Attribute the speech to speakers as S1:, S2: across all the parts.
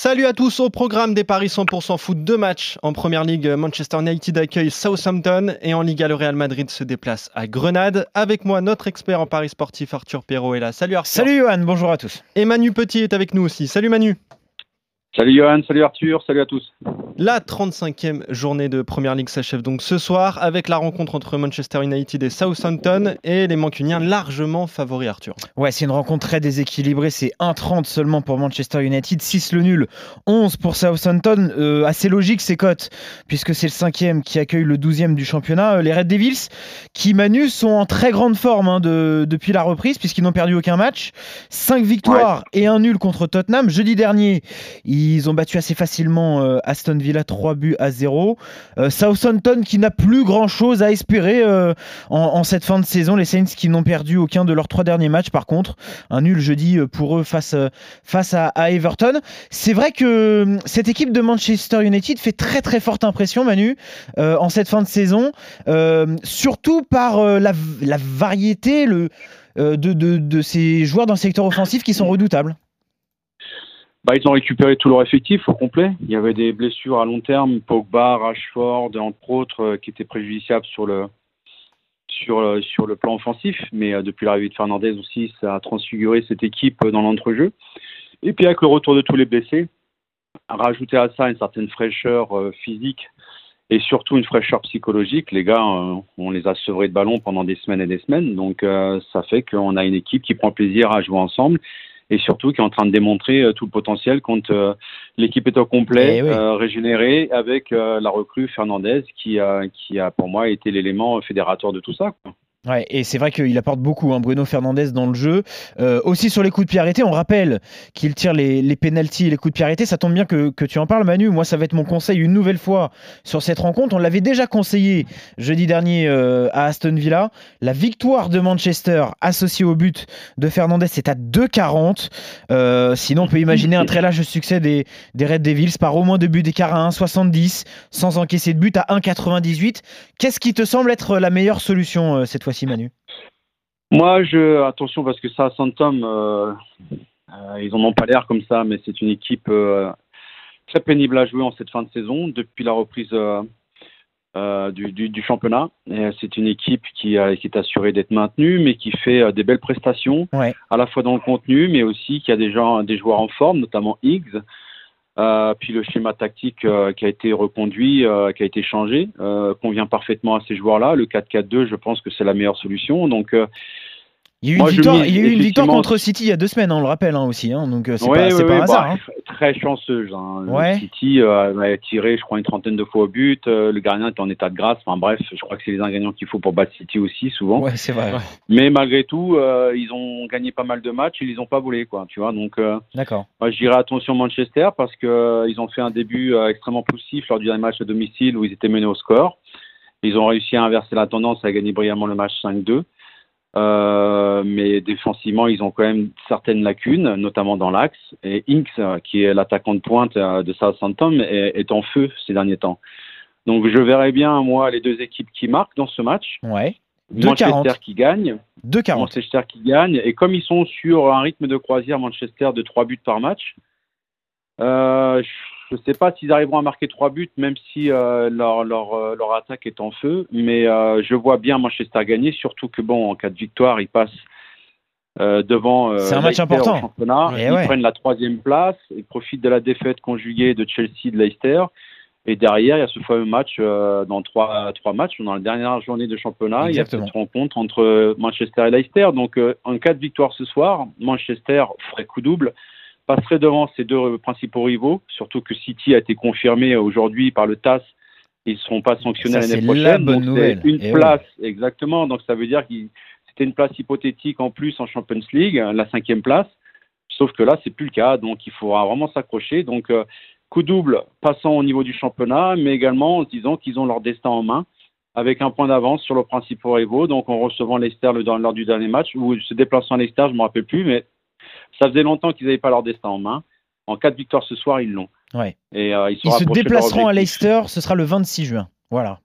S1: Salut à tous au programme des Paris 100% foot. Deux matchs en première ligue. Manchester United accueille Southampton et en Liga, le Real Madrid se déplace à Grenade. Avec moi, notre expert en Paris sportif, Arthur Perrault, est là. Salut Arthur.
S2: Salut Johan, bonjour à tous.
S1: Et Manu Petit est avec nous aussi. Salut Manu.
S3: Salut Johan, salut Arthur, salut à tous.
S1: La 35e journée de Première Ligue s'achève donc ce soir avec la rencontre entre Manchester United et Southampton et les Mancuniens largement favoris Arthur.
S2: Ouais, c'est une rencontre très déséquilibrée, c'est 1,30 seulement pour Manchester United, 6 le nul, 11 pour Southampton, euh, assez logique ces cotes puisque c'est le cinquième qui accueille le 12e du championnat. Euh, les Red Devils qui Manu sont en très grande forme hein, depuis la reprise puisqu'ils n'ont perdu aucun match, 5 victoires et un nul contre Tottenham. Jeudi dernier, ils ont battu assez facilement euh, Aston Villa 3 buts à 0. Euh, Southampton qui n'a plus grand chose à espérer euh, en, cette fin de saison. Les Saints qui n'ont perdu aucun de leurs trois derniers matchs par contre. Un nul jeudi pour eux face, face à, Everton. C'est vrai que cette équipe de Manchester United fait très très forte impression Manu en cette fin de saison. surtout par la, variété le, de, de, de ces joueurs dans le secteur offensif qui sont redoutables.
S3: Bah, ils ont récupéré tout leur effectif au complet. Il y avait des blessures à long terme, Pogba, Rashford, entre autres, euh, qui étaient préjudiciables sur le, sur, euh, sur le plan offensif. Mais euh, depuis l'arrivée de Fernandez aussi, ça a transfiguré cette équipe dans l'entrejeu. Et puis avec le retour de tous les blessés, rajouter à ça une certaine fraîcheur physique et surtout une fraîcheur psychologique. Les gars, on les a sevrés de ballon pendant des semaines et des semaines. Donc ça fait qu'on a une équipe qui prend plaisir à jouer ensemble et surtout qui est en train de démontrer euh, tout le potentiel quand euh, l'équipe est au complet, eh euh, régénérée, avec la recrue Fernandez qui, qui a pour moi été l'élément fédérateur de tout ça. Quoi.
S2: Ouais, et c'est vrai qu'il apporte beaucoup, hein, Bruno Fernandez, dans le jeu. Euh, aussi sur les coups de pied arrêtés, on rappelle qu'il tire les, les pénalties et les coups de pied arrêtés. Ça tombe bien que, que, tu en parles, Manu. Moi, ça va être mon conseil une nouvelle fois sur cette rencontre. On l'avait déjà conseillé jeudi dernier euh, à Aston Villa. La victoire de Manchester associée au but de Fernandez, c'est à 2,40. Euh, sinon, on peut imaginer un très large succès des, des Red Devils par au moins deux buts d'écart à 1,70 sans encaisser de but à 1,98. Qu'est-ce qui te semble être la meilleure solution euh, cette fois Manu
S3: Moi, je attention parce que ça, Santom, euh, euh, ils en ont pas l'air comme ça, mais c'est une équipe euh, très pénible à jouer en cette fin de saison depuis la reprise du, championnat. C'est une équipe qui, est assurée d'être maintenue, mais qui fait des belles prestations, à la fois dans le contenu, mais aussi qui a des, gens, des joueurs en forme, notamment Higgs. Euh, puis le schéma tactique euh, qui a été reconduit, euh, qui a été changé, convient parfaitement à ces joueurs-là. Le 4-4-2, je pense que c'est la meilleure solution. Donc
S2: il y a eu une, victoire, il y a eu une victoire, contre City il y a deux semaines, on le rappelle hein, aussi. Hein, donc c'est pas, pas, un hasard. Bah,
S3: hein. Très chanceuse. City a tiré, je crois, une trentaine de fois au but. le gardien est en état de grâce. Enfin bref, je crois que c'est les ingrédients qu'il faut pour battre City aussi, souvent.
S2: Ouais, c'est vrai.
S3: Mais malgré tout, ils ont gagné pas mal de matchs. Ils les ont pas volés, quoi. Tu vois. Donc,
S2: d'accord.
S3: Moi, je dirais attention Manchester parce que ils ont fait un début extrêmement poussif lors du dernier match à domicile où ils étaient menés au score. Ils ont réussi à inverser la tendance, à gagner brillamment le match 5-2. Euh, mais défensivement, ils ont quand même certaines lacunes, notamment dans l'axe. Et Inks, qui est l'attaquant de pointe euh, de Southampton, est, est, en feu ces derniers temps. Donc je verrais bien, moi, les deux équipes qui marquent dans ce match.
S2: Ouais.
S3: Manchester qui gagne.
S2: 2-40.
S3: Manchester qui gagne. Et comme ils sont sur un rythme de croisière, Manchester, de 3 buts par match, euh, je ne sais pas s'ils arriveront à marquer trois buts, même si euh, leur, leur, euh, leur, attaque est en feu. Mais euh, je vois bien Manchester gagner, surtout que, bon, en cas de victoire, ils passent devant.
S2: C'est un match important.
S3: championnat. Eh ils prennent la troisième place. Ils profitent de la défaite conjuguée de Chelsea, de Leicester. Et derrière, il y a ce fameux match dans trois, trois matchs, dans la dernière journée de championnat. Il y a cette rencontre entre Manchester et Leicester. Donc, en cas de victoire ce soir, Manchester ferait coup double passerait devant ces deux principaux rivaux, surtout que City a été confirmé aujourd'hui par le TAS. Ils ne seront pas sanctionnés l'année prochaine.
S2: La bonne nouvelle.
S3: Une eh place, exactement. Donc ça veut dire que c'était une place hypothétique en plus en Champions League, la cinquième place. Sauf que là, c'est plus le cas. Donc il faudra vraiment s'accrocher. Donc euh, coup double, passant au niveau du championnat, mais également en se disant qu'ils ont leur destin en main avec un point d'avance sur le principaux rivaux. Donc en recevant Leicester lors du dernier match, ou se déplaçant à Leicester, je ne me rappelle plus, mais ça faisait longtemps qu'ils n'avaient pas leur destin en main. En cas de victoire ce soir, ils l'ont.
S2: Ouais. Et euh, ils, se déplaceront à Leicester, ce sera le 26 juin. Voilà.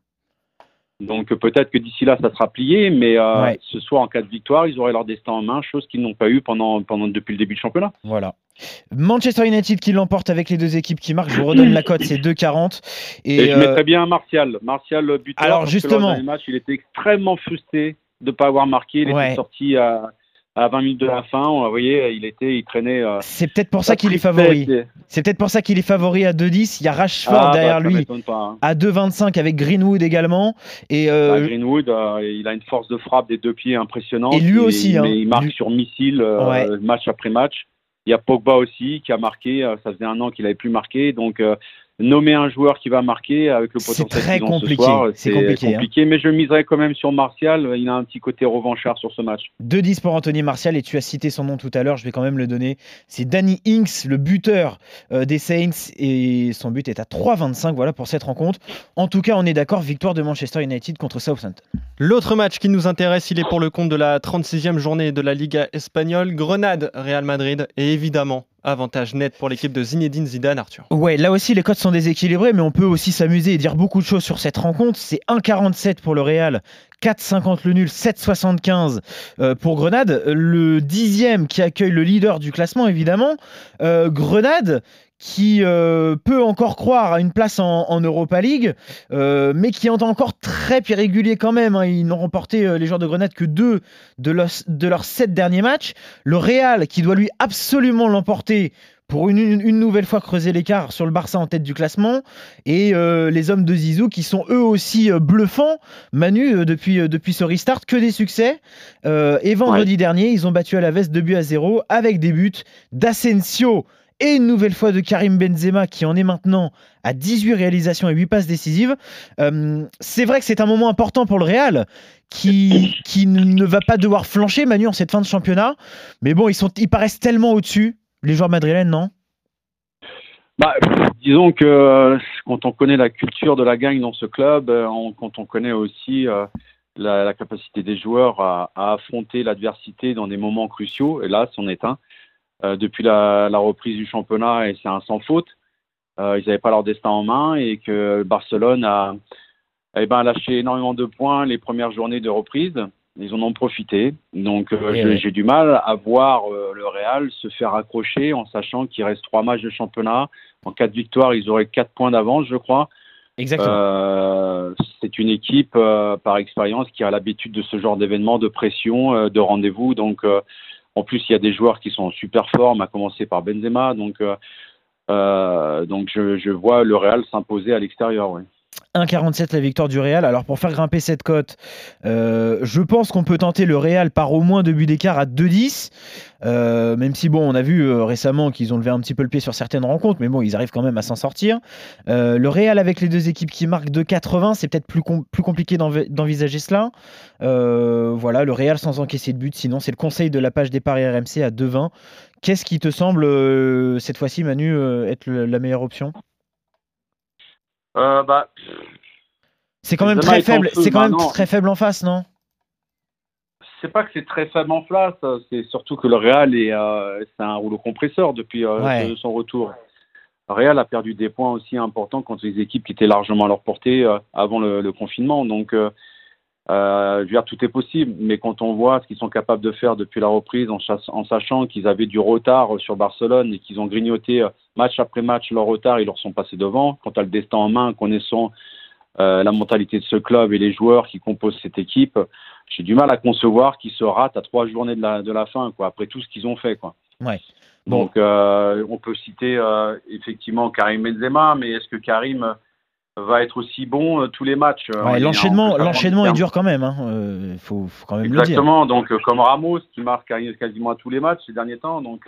S3: Donc peut-être que d'ici là, ça sera plié, mais euh, ce soir, en cas de victoire, ils auraient leur destin en main, chose qu'ils n'ont pas eu pendant, pendant, depuis le début du championnat.
S2: Voilà. Manchester United qui l'emporte avec les deux équipes qui marquent. Je vous redonne la cote, c'est 2,40.
S3: Et, je mettrais bien Martial. Martial, buteur.
S2: Alors justement.
S3: match, il était extrêmement frustré de ne pas avoir marqué. Il était sorti à à 20 minutes de la fin, vous voyez, il était, il traînait. Euh,
S2: c'est peut-être pour ça qu'il est favori. C'est peut-être pour ça qu'il est favori à 2-10. Il y a Rashford ah, bah, derrière lui hein. à 2,25 avec Greenwood également. Et
S3: euh, bah, Greenwood, euh, il a une force de frappe des deux pieds impressionnante.
S2: Et lui aussi, hein.
S3: il marque sur missile match après match. Il y a Pogba aussi qui a marqué. ça faisait un an qu'il n'avait plus marqué, donc nommer un joueur qui va marquer avec le potentiel
S2: c'est très compliqué.
S3: C'est compliqué, hein. mais je miserais quand même sur Martial. Il a un petit côté revanchard sur ce match.
S2: 2-10 pour Anthony Martial et tu as cité son nom tout à l'heure. Je vais quand même le donner. C'est Danny Inks, le buteur euh, des Saints et son but est à 3-25. Voilà pour cette rencontre. En tout cas, on est d'accord. Victoire de Manchester United contre Southampton.
S1: L'autre match qui nous intéresse, il est pour le compte de la 36e journée de la Liga espagnole. Grenade, Real Madrid et évidemment Avantage net pour l'équipe de Zinedine Zidane, Arthur.
S2: Ouais, là aussi les codes sont déséquilibrés, mais on peut aussi s'amuser et dire beaucoup de choses sur cette rencontre. C'est 1,47 pour le Real, 4,50 le nul, 7,75 euh, pour Grenade. Le dixième qui accueille le leader du classement, évidemment. Euh, Grenade qui euh, peut encore croire à une place en, Europa League, euh, mais qui est encore très irrégulier quand même. Hein. Ils n'ont remporté euh, les joueurs de Grenade que deux de, leurs sept derniers matchs. Le Real, qui doit lui absolument l'emporter pour une, nouvelle fois creuser l'écart sur le Barça en tête du classement, et les hommes de Zizou qui sont eux aussi bluffants. Manu, depuis, depuis ce restart, que des succès. et vendredi dernier, ils ont battu à la veste 2 buts à 0 avec des buts d'Asensio et une nouvelle fois de Karim Benzema qui en est maintenant à 18 réalisations et 8 passes décisives. Euh, c'est vrai que c'est un moment important pour le Real qui, qui ne va pas devoir flancher Manu en cette fin de championnat. Mais bon, ils, sont, ils paraissent tellement au-dessus, les joueurs madrilènes, non?
S3: Bah, disons que euh, quand on connaît la culture de la gagne dans ce club, euh, quand on connaît aussi la, capacité des joueurs à, affronter l'adversité dans des moments cruciaux, et là, c'en est un, depuis la, reprise du championnat et c'est un sans faute. Euh, ils n'avaient pas leur destin en main et que Barcelone a eh ben, lâché énormément de points les premières journées de reprise. Ils en ont profité. Donc euh, j'ai du mal à voir le Real se faire accrocher en sachant qu'il reste trois matchs de championnat. En cas de victoire, ils auraient quatre points d'avance, je crois.
S2: Exactement.
S3: c'est une équipe par expérience qui a l'habitude de ce genre d'événements, de pression, de rendez-vous. Donc en plus, il y a des joueurs qui sont en super forme, à commencer par Benzema. Donc, euh, euh, donc je, vois le Real s'imposer à l'extérieur. Ouais.
S2: 1,47 la victoire du Real. Alors pour faire grimper cette cote, euh, je pense qu'on peut tenter le Real par au moins deux buts d'écart à 2,10. Euh, même si bon, on a vu euh, récemment qu'ils ont levé un petit peu le pied sur certaines rencontres, mais bon, ils arrivent quand même à s'en sortir. le Real avec les deux équipes qui marquent 2,80, c'est peut-être plus, plus compliqué d'envisager cela. voilà, le Real sans encaisser de but. Sinon, c'est le conseil de la page des paris RMC à 2,20. Qu'est-ce qui te semble cette fois-ci, Manu, être la meilleure option?
S3: Euh, bah,
S2: c'est quand même très faible. C'est quand même très faible en face, non?
S3: C'est pas que c'est très faible en face. C'est surtout que le Real est, euh, c'est un rouleau compresseur depuis euh, son retour. Le Real a perdu des points aussi importants contre les équipes qui étaient largement à leur portée avant le, confinement. Donc euh, je veux dire, tout est possible, mais quand on voit ce qu'ils sont capables de faire depuis la reprise, en, en sachant qu'ils avaient du retard sur Barcelone et qu'ils ont grignoté euh, match après match leur retard, ils leur sont passés devant. Quand tu as le destin en main, connaissant euh, la mentalité de ce club et les joueurs qui composent cette équipe, j'ai du mal à concevoir qu'ils se ratent à trois journées de la, de la fin, quoi, après tout ce qu'ils ont fait. Quoi.
S2: Ouais.
S3: Donc, euh, on peut citer euh, effectivement Karim Benzema, mais est-ce que Karim va être aussi bon euh, tous les matchs.
S2: Euh, l'enchaînement, l'enchaînement est dur quand même. Il hein. euh, faut, quand même
S3: Exactement. Donc comme Ramos qui marque quasiment à tous les matchs ces derniers temps. Donc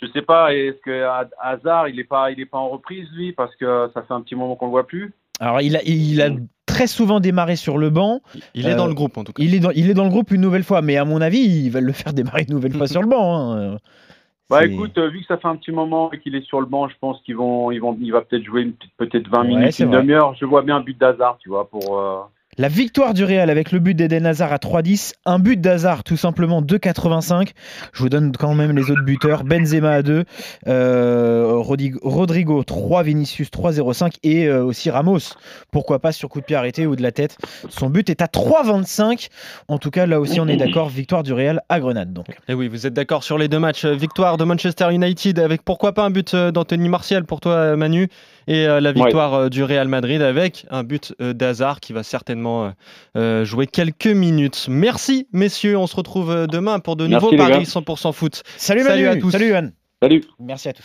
S3: je sais pas. Est-ce que Hazard il est pas il est pas en reprise lui parce que ça fait un petit moment qu'on le voit plus?
S2: Alors il a il a très souvent démarré sur le banc.
S1: Il est dans le groupe en tout cas.
S2: Il est dans, il est dans le groupe une nouvelle fois, mais à mon avis, ils veulent le faire démarrer une nouvelle fois sur le banc. Hein.
S3: Bah écoute, euh, vu que ça fait un petit moment et qu'il est sur le banc, je pense qu'ils vont, ils vont, il va peut-être jouer peut-être 20 minutes, une demi-heure. Je vois bien un but d'hasard, tu vois, pour. Euh,
S2: La victoire du Real avec le but d'Eden Hazard à 3-10, un but d'Hazard tout simplement 2,85. Je vous donne quand même les autres buteurs. Benzema à 2, euh, Rodrigo 3, Vinicius 3,05 et euh, aussi Ramos. Pourquoi pas sur coup de pied arrêté ou de la tête. Son but est à 3,25. En tout cas, là aussi, on est d'accord. Victoire du Real à Grenade. Donc.
S1: Et oui, vous êtes d'accord sur les deux matchs. Victoire de Manchester United avec pourquoi pas un but euh, d'Anthony Martial pour toi, Manu, et la victoire du Real Madrid avec un but d'Hazard qui va certainement jouer quelques minutes. Merci, messieurs. On se retrouve demain pour de nouveaux paris 100% foot.
S2: Salut, Salut à tous. Salut, Yohan.
S3: Salut.
S2: Merci à tous.